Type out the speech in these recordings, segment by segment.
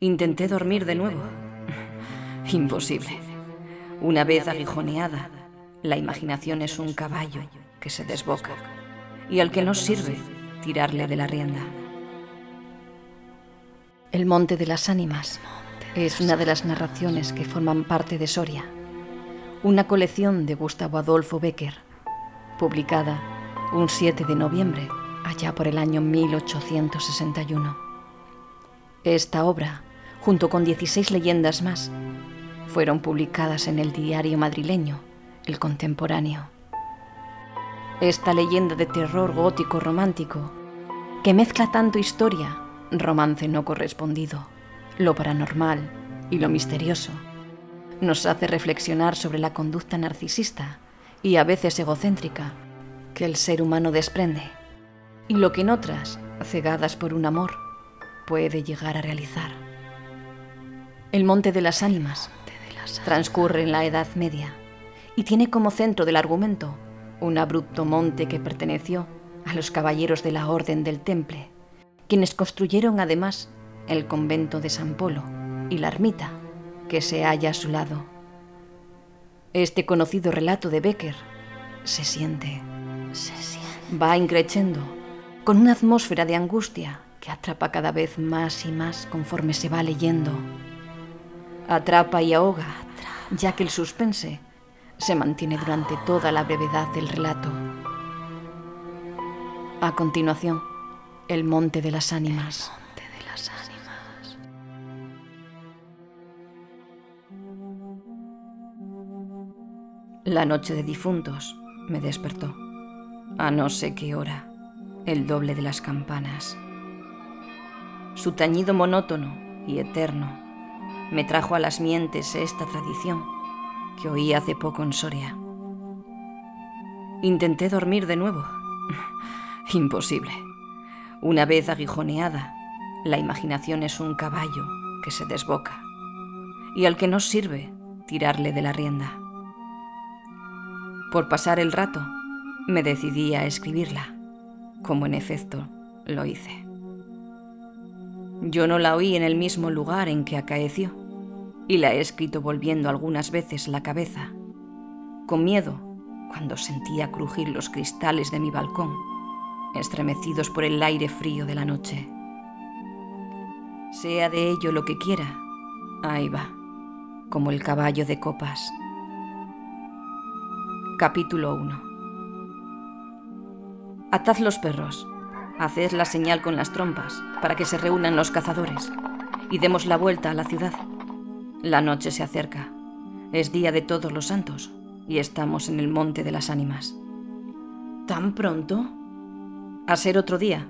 Intenté dormir de nuevo. Imposible. Una vez aguijoneada, la imaginación es un caballo que se desboca y al que no sirve tirarle de la rienda. El Monte de las Ánimas es una de las narraciones que forman parte de Soria, una colección de Gustavo Adolfo Becker, publicada un 7 de noviembre, allá por el año 1861. Esta obra, junto con 16 leyendas más, fueron publicadas en el diario madrileño El Contemporáneo. Esta leyenda de terror gótico romántico, que mezcla tanto historia, romance no correspondido, lo paranormal y lo misterioso, nos hace reflexionar sobre la conducta narcisista y a veces egocéntrica que el ser humano desprende y lo que en otras, cegadas por un amor, puede llegar a realizar. El Monte de las Ánimas transcurre en la Edad Media y tiene como centro del argumento un abrupto monte que perteneció a los caballeros de la Orden del Temple, quienes construyeron además el convento de San Polo y la ermita que se halla a su lado. Este conocido relato de Becker se siente, se siente, va increciendo con una atmósfera de angustia que atrapa cada vez más y más conforme se va leyendo. Atrapa y ahoga, ya que el suspense se mantiene durante toda la brevedad del relato. A continuación, el Monte de las Ánimas. La noche de difuntos me despertó. A no sé qué hora, el doble de las campanas. Su tañido monótono y eterno me trajo a las mientes esta tradición que oí hace poco en Soria. Intenté dormir de nuevo. Imposible. Una vez aguijoneada, la imaginación es un caballo que se desboca y al que no sirve tirarle de la rienda. Por pasar el rato, me decidí a escribirla, como en efecto lo hice. Yo no la oí en el mismo lugar en que acaeció, y la he escrito volviendo algunas veces la cabeza, con miedo cuando sentía crujir los cristales de mi balcón, estremecidos por el aire frío de la noche. Sea de ello lo que quiera, ahí va, como el caballo de copas. Capítulo 1 Atad los perros, haced la señal con las trompas para que se reúnan los cazadores y demos la vuelta a la ciudad. La noche se acerca, es día de todos los santos y estamos en el monte de las ánimas. ¿Tan pronto? A ser otro día,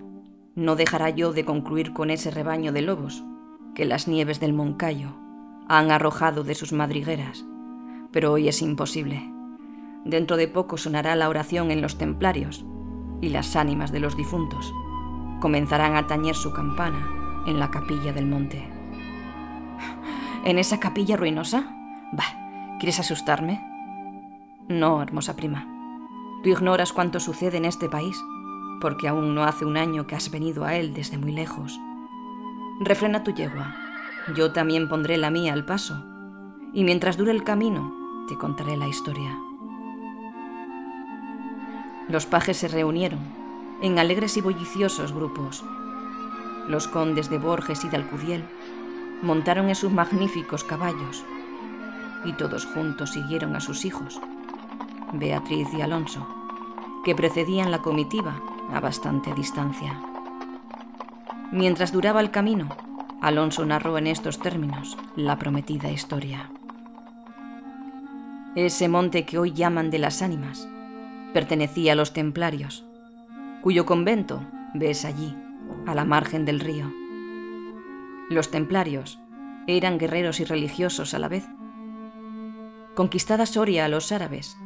no dejará yo de concluir con ese rebaño de lobos que las nieves del Moncayo han arrojado de sus madrigueras, pero hoy es imposible Dentro de poco sonará la oración en los templarios y las ánimas de los difuntos comenzarán a tañer su campana en la capilla del monte. ¿En esa capilla ruinosa? Bah, ¿quieres asustarme? No, hermosa prima. Tú ignoras cuánto sucede en este país, porque aún no hace un año que has venido a él desde muy lejos. Refrena tu yegua. Yo también pondré la mía al paso, y mientras dure el camino, te contaré la historia. Los pajes se reunieron en alegres y bulliciosos grupos. Los condes de Borges y de Alcudiel montaron en sus magníficos caballos y todos juntos siguieron a sus hijos, Beatriz y Alonso, que precedían la comitiva a bastante distancia. Mientras duraba el camino, Alonso narró en estos términos la prometida historia. Ese monte que hoy llaman de las ánimas pertenecía a los templarios, cuyo convento ves allí, a la margen del río. Los templarios eran guerreros y religiosos a la vez. Conquistada Soria a los árabes,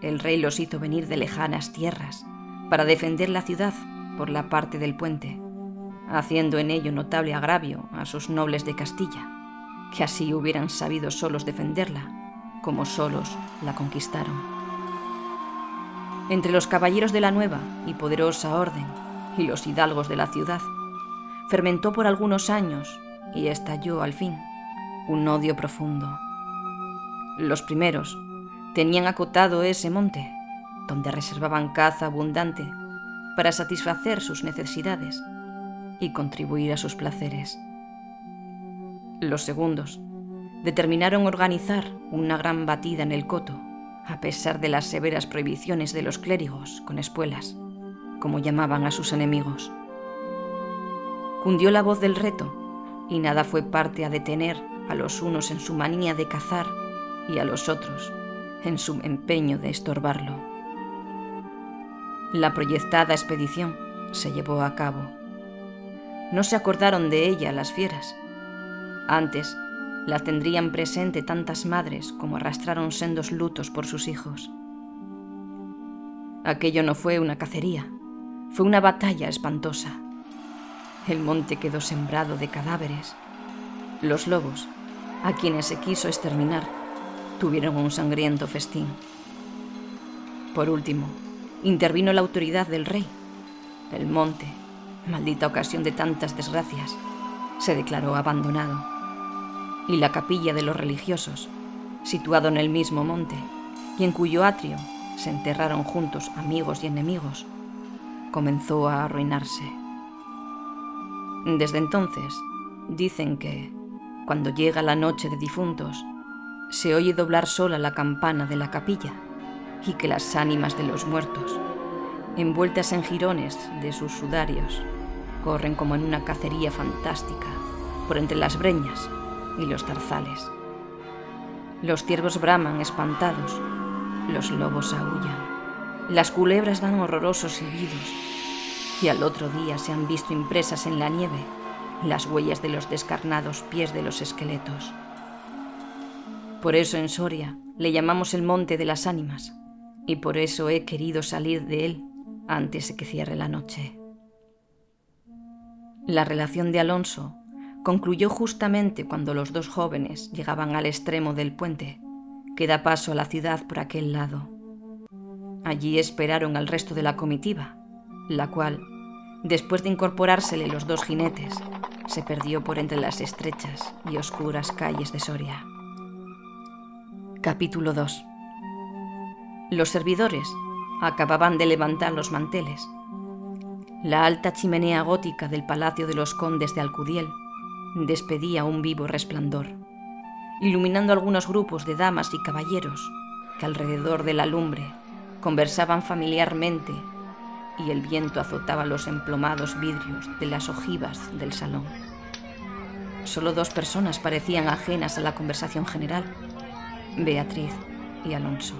el rey los hizo venir de lejanas tierras para defender la ciudad por la parte del puente, haciendo en ello notable agravio a sus nobles de Castilla, que así hubieran sabido solos defenderla, como solos la conquistaron entre los caballeros de la nueva y poderosa orden y los hidalgos de la ciudad, fermentó por algunos años y estalló al fin un odio profundo. Los primeros tenían acotado ese monte, donde reservaban caza abundante para satisfacer sus necesidades y contribuir a sus placeres. Los segundos determinaron organizar una gran batida en el coto, a pesar de las severas prohibiciones de los clérigos con espuelas, como llamaban a sus enemigos. Cundió la voz del reto y nada fue parte a detener a los unos en su manía de cazar y a los otros en su empeño de estorbarlo. La proyectada expedición se llevó a cabo. No se acordaron de ella las fieras. Antes la tendrían presente tantas madres como arrastraron sendos lutos por sus hijos. Aquello no fue una cacería, fue una batalla espantosa. El monte quedó sembrado de cadáveres. Los lobos, a quienes se quiso exterminar, tuvieron un sangriento festín. Por último, intervino la autoridad del rey. El monte, maldita ocasión de tantas desgracias, se declaró abandonado y la capilla de los religiosos, situado en el mismo monte, y en cuyo atrio se enterraron juntos amigos y enemigos, comenzó a arruinarse. Desde entonces, dicen que, cuando llega la noche de difuntos, se oye doblar sola la campana de la capilla y que las ánimas de los muertos, envueltas en jirones de sus sudarios, corren como en una cacería fantástica por entre las breñas y los tarzales. Los ciervos braman espantados, los lobos aullan, las culebras dan horrorosos silbidos y al otro día se han visto impresas en la nieve las huellas de los descarnados pies de los esqueletos. Por eso en Soria le llamamos el Monte de las Ánimas y por eso he querido salir de él antes de que cierre la noche. La relación de Alonso concluyó justamente cuando los dos jóvenes llegaban al extremo del puente, que da paso a la ciudad por aquel lado. Allí esperaron al resto de la comitiva, la cual, después de incorporársele los dos jinetes, se perdió por entre las estrechas y oscuras calles de Soria. Capítulo 2 Los servidores acababan de levantar los manteles. La alta chimenea gótica del Palacio de los Condes de Alcudiel despedía un vivo resplandor, iluminando algunos grupos de damas y caballeros que alrededor de la lumbre conversaban familiarmente y el viento azotaba los emplomados vidrios de las ojivas del salón. Solo dos personas parecían ajenas a la conversación general, Beatriz y Alonso.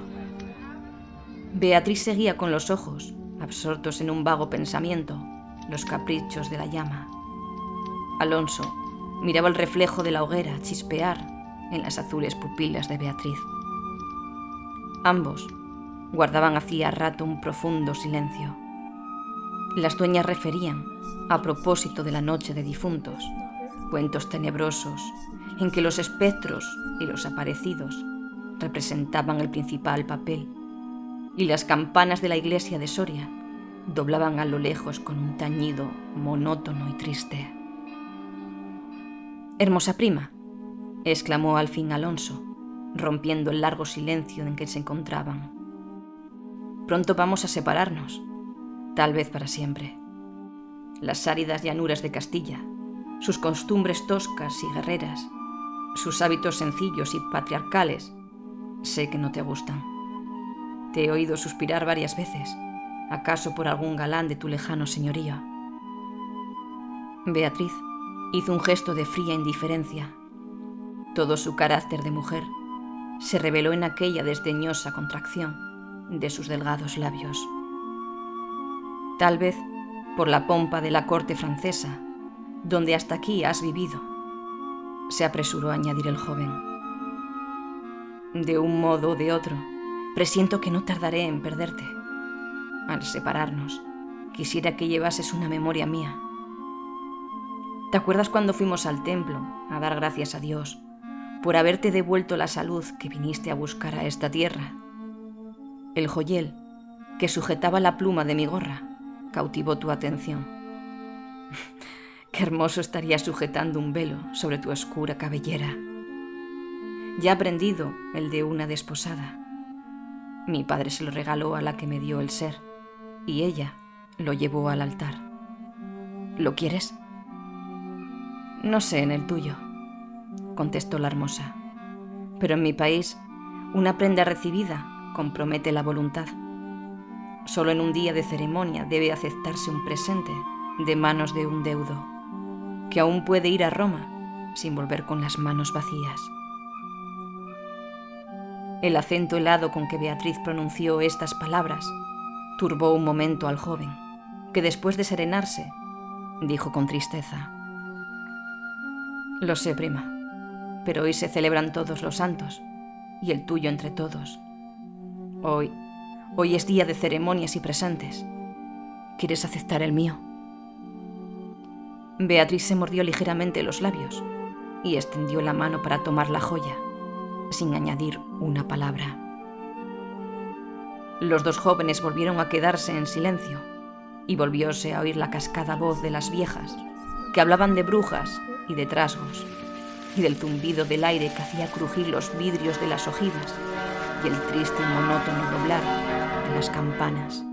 Beatriz seguía con los ojos, absortos en un vago pensamiento, los caprichos de la llama. Alonso miraba el reflejo de la hoguera chispear en las azules pupilas de Beatriz. Ambos guardaban hacía rato un profundo silencio. Las dueñas referían, a propósito de la noche de difuntos, cuentos tenebrosos en que los espectros y los aparecidos representaban el principal papel, y las campanas de la iglesia de Soria doblaban a lo lejos con un tañido monótono y triste. Hermosa prima, exclamó al fin Alonso, rompiendo el largo silencio en que se encontraban. Pronto vamos a separarnos, tal vez para siempre. Las áridas llanuras de Castilla, sus costumbres toscas y guerreras, sus hábitos sencillos y patriarcales, sé que no te gustan. Te he oído suspirar varias veces, acaso por algún galán de tu lejano señorío. Beatriz, Hizo un gesto de fría indiferencia. Todo su carácter de mujer se reveló en aquella desdeñosa contracción de sus delgados labios. Tal vez por la pompa de la corte francesa, donde hasta aquí has vivido, se apresuró a añadir el joven. De un modo o de otro, presiento que no tardaré en perderte. Al separarnos, quisiera que llevases una memoria mía ¿Te acuerdas cuando fuimos al templo a dar gracias a Dios por haberte devuelto la salud que viniste a buscar a esta tierra? El joyel que sujetaba la pluma de mi gorra cautivó tu atención. Qué hermoso estaría sujetando un velo sobre tu oscura cabellera. Ya ha aprendido el de una desposada. Mi padre se lo regaló a la que me dio el ser y ella lo llevó al altar. ¿Lo quieres? No sé en el tuyo, contestó la hermosa, pero en mi país una prenda recibida compromete la voluntad. Solo en un día de ceremonia debe aceptarse un presente de manos de un deudo, que aún puede ir a Roma sin volver con las manos vacías. El acento helado con que Beatriz pronunció estas palabras turbó un momento al joven, que después de serenarse, dijo con tristeza, Lo sé, prima, pero hoy se celebran todos los santos, y el tuyo entre todos. Hoy, hoy es día de ceremonias y presentes. ¿Quieres aceptar el mío? Beatriz se mordió ligeramente los labios y extendió la mano para tomar la joya, sin añadir una palabra. Los dos jóvenes volvieron a quedarse en silencio y volvióse a oír la cascada voz de las viejas, que hablaban de brujas y de trasgos, y del zumbido del aire que hacía crujir los vidrios de las ojivas y el triste y monótono doblar de las campanas.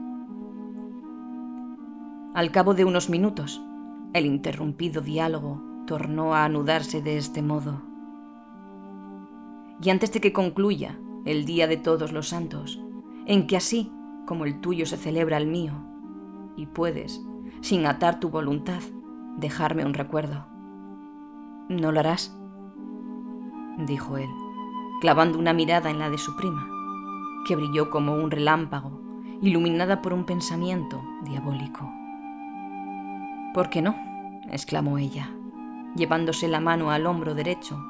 Al cabo de unos minutos, el interrumpido diálogo tornó a anudarse de este modo. Y antes de que concluya el Día de Todos los Santos, en que así como el tuyo se celebra el mío, y puedes, sin atar tu voluntad, dejarme un recuerdo. ¿No lo harás? dijo él, clavando una mirada en la de su prima, que brilló como un relámpago, iluminada por un pensamiento diabólico. ¿Por qué no? exclamó ella, llevándose la mano al hombro derecho,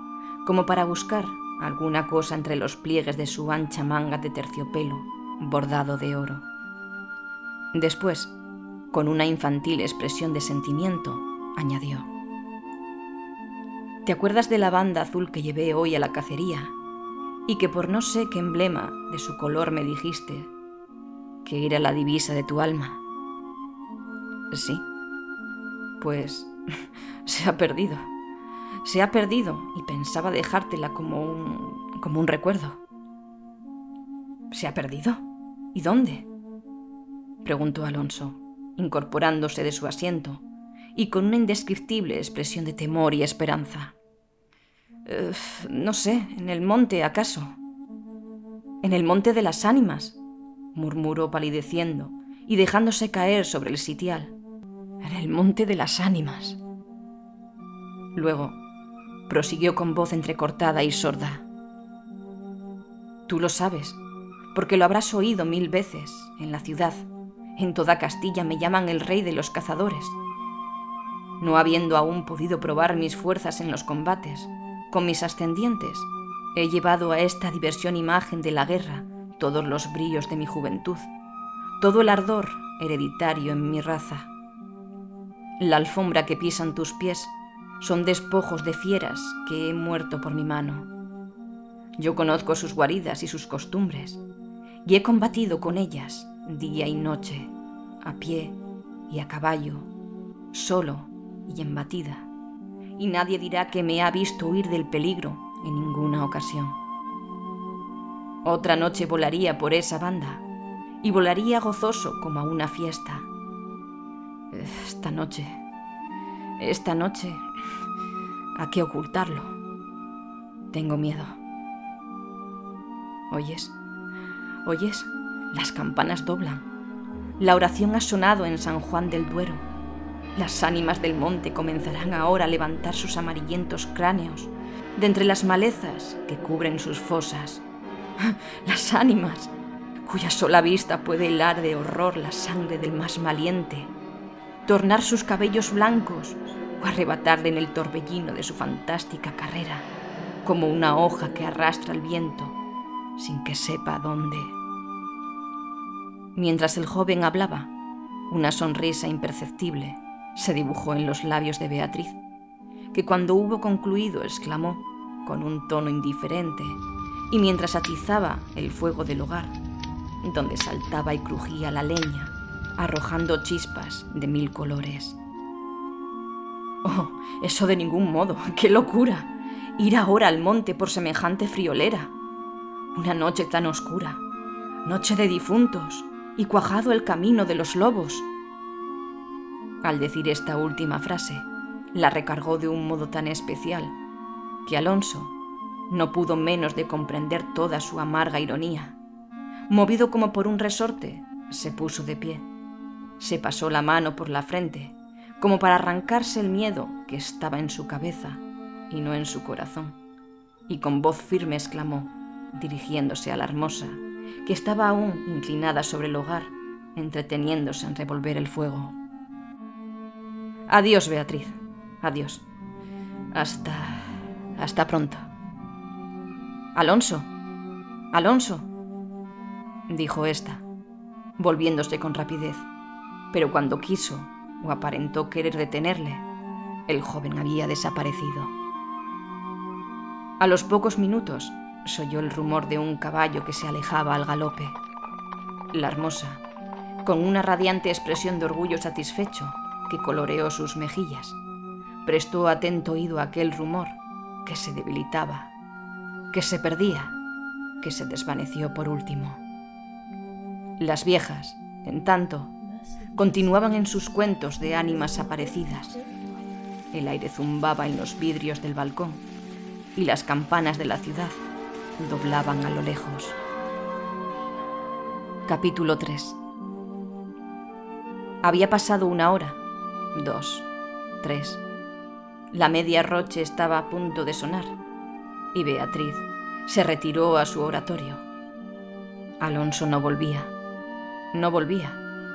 como para buscar alguna cosa entre los pliegues de su ancha manga de terciopelo bordado de oro. Después, con una infantil expresión de sentimiento, añadió, ¿Te acuerdas de la banda azul que llevé hoy a la cacería y que por no sé qué emblema de su color me dijiste que era la divisa de tu alma? Sí. Pues se ha perdido. Se ha perdido y pensaba dejártela como un como un recuerdo. ¿Se ha perdido? ¿Y dónde? preguntó Alonso, incorporándose de su asiento y con una indescriptible expresión de temor y esperanza. no sé, en el monte, acaso. En el monte de las ánimas, murmuró palideciendo y dejándose caer sobre el sitial. En el monte de las ánimas. Luego, prosiguió con voz entrecortada y sorda. Tú lo sabes, porque lo habrás oído mil veces en la ciudad. En toda Castilla me llaman el rey de los cazadores. No habiendo aún podido probar mis fuerzas en los combates, con mis ascendientes, he llevado a esta diversión imagen de la guerra todos los brillos de mi juventud, todo el ardor hereditario en mi raza. La alfombra que pisan tus pies son despojos de fieras que he muerto por mi mano. Yo conozco sus guaridas y sus costumbres, y he combatido con ellas día y noche, a pie y a caballo, solo y en batida, y nadie dirá que me ha visto huir del peligro en ninguna ocasión. Otra noche volaría por esa banda, y volaría gozoso como a una fiesta. Esta noche, esta noche, ¿a qué ocultarlo? Tengo miedo. ¿Oyes? ¿Oyes? Las campanas doblan. La oración ha sonado en San Juan del Duero. Las ánimas del monte comenzarán ahora a levantar sus amarillentos cráneos de entre las malezas que cubren sus fosas. Las ánimas, cuya sola vista puede helar de horror la sangre del más valiente, tornar sus cabellos blancos o arrebatarle en el torbellino de su fantástica carrera, como una hoja que arrastra el viento sin que sepa dónde. Mientras el joven hablaba, una sonrisa imperceptible se dibujó en los labios de Beatriz, que cuando hubo concluido exclamó, con un tono indiferente, y mientras atizaba el fuego del hogar, donde saltaba y crujía la leña, arrojando chispas de mil colores. Oh, eso de ningún modo. ¡Qué locura! Ir ahora al monte por semejante friolera. Una noche tan oscura. Noche de difuntos. Y cuajado el camino de los lobos. Al decir esta última frase, la recargó de un modo tan especial que Alonso no pudo menos de comprender toda su amarga ironía. Movido como por un resorte, se puso de pie. Se pasó la mano por la frente, como para arrancarse el miedo que estaba en su cabeza y no en su corazón, y con voz firme exclamó, dirigiéndose a la hermosa, que estaba aún inclinada sobre el hogar, entreteniéndose en revolver el fuego. Adiós, Beatriz. Adiós. Hasta... hasta pronto. Alonso. Alonso. dijo ésta, volviéndose con rapidez, pero cuando quiso o aparentó querer detenerle, el joven había desaparecido. A los pocos minutos se oyó el rumor de un caballo que se alejaba al galope. La hermosa, con una radiante expresión de orgullo satisfecho que coloreó sus mejillas, prestó atento oído a aquel rumor que se debilitaba, que se perdía, que se desvaneció por último. Las viejas, en tanto, continuaban en sus cuentos de ánimas aparecidas. El aire zumbaba en los vidrios del balcón y las campanas de la ciudad doblaban a lo lejos. Capítulo 3 Había pasado una hora, dos, tres. La media roche estaba a punto de sonar y Beatriz se retiró a su oratorio. Alonso no volvía. No volvía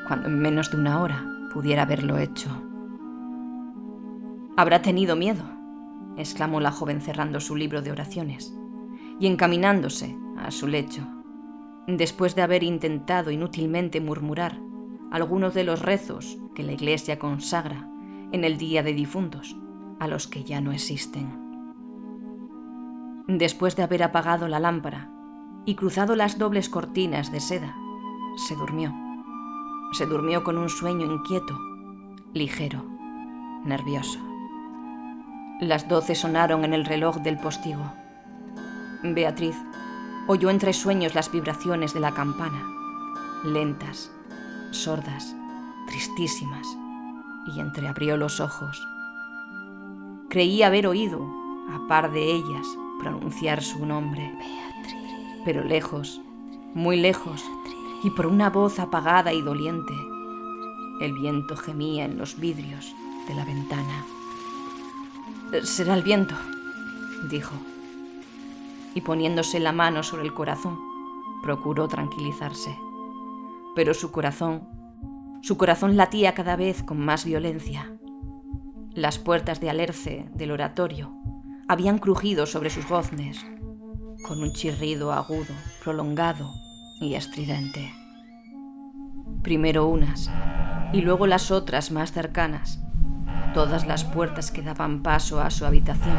cuando en menos de una hora pudiera haberlo hecho. Habrá tenido miedo, exclamó la joven cerrando su libro de oraciones y encaminándose a su lecho, después de haber intentado inútilmente murmurar algunos de los rezos que la Iglesia consagra en el Día de Difuntos, a los que ya no existen. Después de haber apagado la lámpara y cruzado las dobles cortinas de seda, se durmió. Se durmió con un sueño inquieto, ligero, nervioso. Las doce sonaron en el reloj del postigo. Beatriz oyó entre sueños las vibraciones de la campana, lentas, sordas, tristísimas, y entreabrió los ojos. Creí haber oído, a par de ellas, pronunciar su nombre, pero lejos, muy lejos, y por una voz apagada y doliente, el viento gemía en los vidrios de la ventana. Será el viento, dijo, y poniéndose la mano sobre el corazón, procuró tranquilizarse. Pero su corazón, su corazón latía cada vez con más violencia. Las puertas de alerce del oratorio habían crujido sobre sus goznes, con un chirrido agudo, prolongado y estridente. Primero unas y luego las otras más cercanas, todas las puertas que daban paso a su habitación,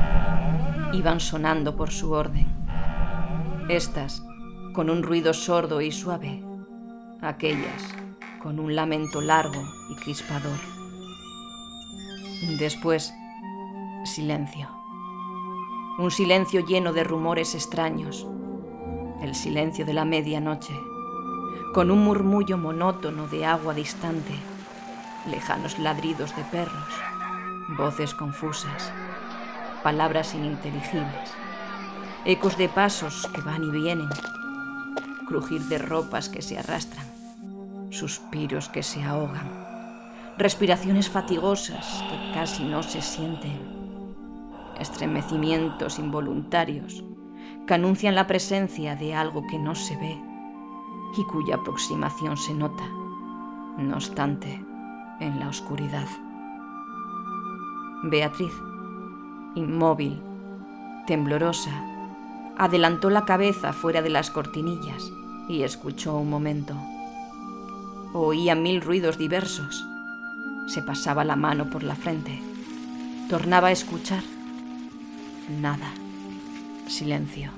iban sonando por su orden. Estas con un ruido sordo y suave, aquellas con un lamento largo y crispador. Después, silencio. Un silencio lleno de rumores extraños. El silencio de la medianoche, con un murmullo monótono de agua distante, lejanos ladridos de perros, voces confusas, palabras ininteligibles, ecos de pasos que van y vienen, crujir de ropas que se arrastran, suspiros que se ahogan respiraciones fatigosas que casi no se sienten, estremecimientos involuntarios que anuncian la presencia de algo que no se ve y cuya aproximación se nota, no obstante, en la oscuridad. Beatriz, inmóvil, temblorosa, adelantó la cabeza fuera de las cortinillas y escuchó un momento. Oía mil ruidos diversos se pasaba la mano por la frente. Tornaba a escuchar. Nada. Silencio.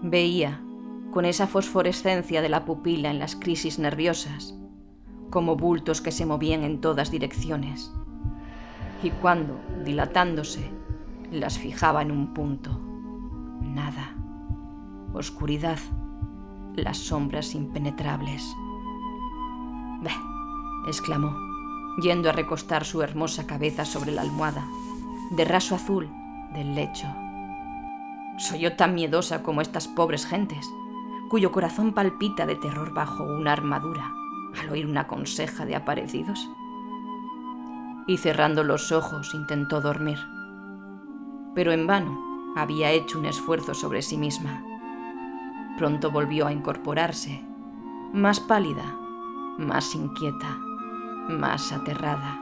Veía, con esa fosforescencia de la pupila en las crisis nerviosas, como bultos que se movían en todas direcciones. y cuando, dilatándose, las fijaba en un punto, nada, oscuridad, las sombras impenetrables. Beh, exclamó, yendo a recostar su hermosa cabeza sobre la almohada, de raso azul del lecho. ¿Soy yo tan miedosa como estas pobres gentes, cuyo corazón palpita de terror bajo una armadura al oír una conseja de aparecidos? Y cerrando los ojos intentó dormir. Pero en vano había hecho un esfuerzo sobre sí misma. Pronto volvió a incorporarse, más pálida, más inquieta, más aterrada.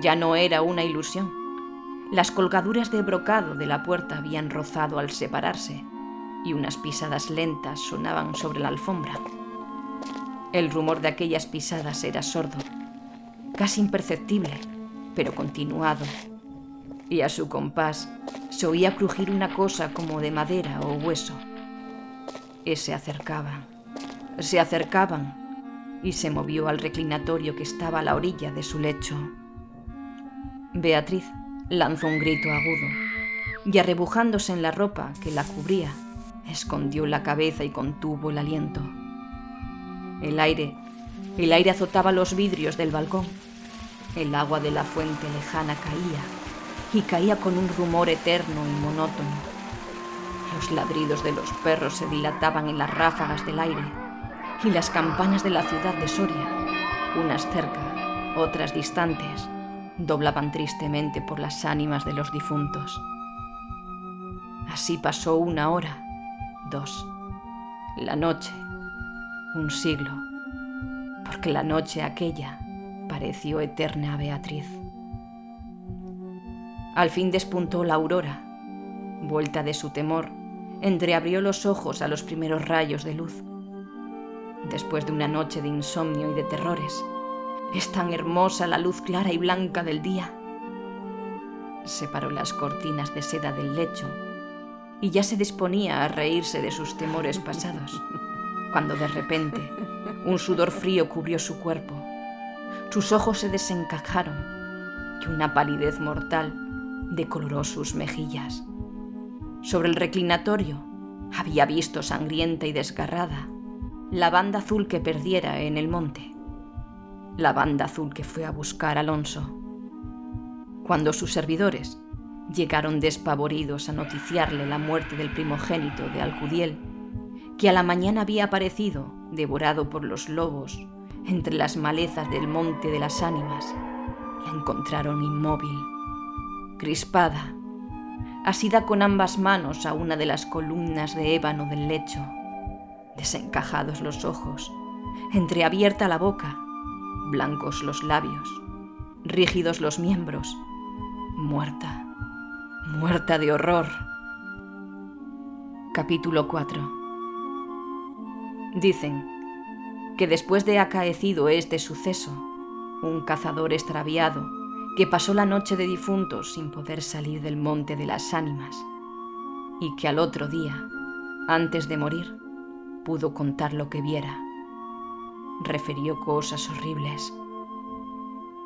Ya no era una ilusión las colgaduras de brocado de la puerta habían rozado al separarse y unas pisadas lentas sonaban sobre la alfombra. El rumor de aquellas pisadas era sordo, casi imperceptible, pero continuado, y a su compás se oía crujir una cosa como de madera o hueso. Se acercaban, se acercaban, y se movió al reclinatorio que estaba a la orilla de su lecho. Beatriz lanzó un grito agudo y arrebujándose en la ropa que la cubría, escondió la cabeza y contuvo el aliento. El aire, el aire azotaba los vidrios del balcón. El agua de la fuente lejana caía y caía con un rumor eterno y monótono. Los ladridos de los perros se dilataban en las ráfagas del aire y las campanas de la ciudad de Soria, unas cerca, otras distantes, doblaban tristemente por las ánimas de los difuntos. Así pasó una hora, dos, la noche, un siglo, porque la noche aquella pareció eterna a Beatriz. Al fin despuntó la aurora. Vuelta de su temor, entreabrió los ojos a los primeros rayos de luz. Después de una noche de insomnio y de terrores, es tan hermosa la luz clara y blanca del día. Separó las cortinas de seda del lecho y ya se disponía a reírse de sus temores pasados, cuando de repente un sudor frío cubrió su cuerpo. Sus ojos se desencajaron y una palidez mortal decoloró sus mejillas. Sobre el reclinatorio había visto sangrienta y desgarrada la banda azul que perdiera en el monte la banda azul que fue a buscar Alonso. Cuando sus servidores llegaron despavoridos a noticiarle la muerte del primogénito de Alcudiel, que a la mañana había aparecido, devorado por los lobos, entre las malezas del monte de las ánimas, la encontraron inmóvil, crispada, asida con ambas manos a una de las columnas de ébano del lecho, desencajados los ojos, entreabierta la boca blancos los labios, rígidos los miembros, muerta, muerta de horror. Capítulo 4 Dicen que después de acaecido este suceso, un cazador extraviado que pasó la noche de difuntos sin poder salir del monte de las ánimas, y que al otro día, antes de morir, pudo contar lo que viera refirió cosas horribles.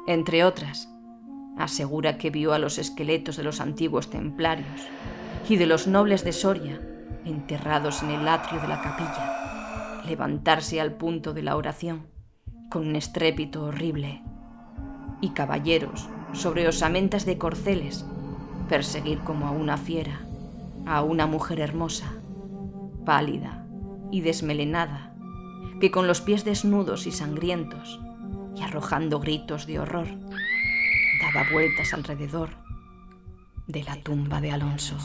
Entre otras, asegura que vio a los esqueletos de los antiguos templarios y de los nobles de Soria enterrados en el atrio de la capilla, levantarse al punto de la oración con un estrépito horrible, y caballeros sobre osamentas de corceles perseguir como a una fiera a una mujer hermosa, pálida y desmelenada que con los pies desnudos y sangrientos, y arrojando gritos de horror, daba vueltas alrededor de la tumba de Alonso.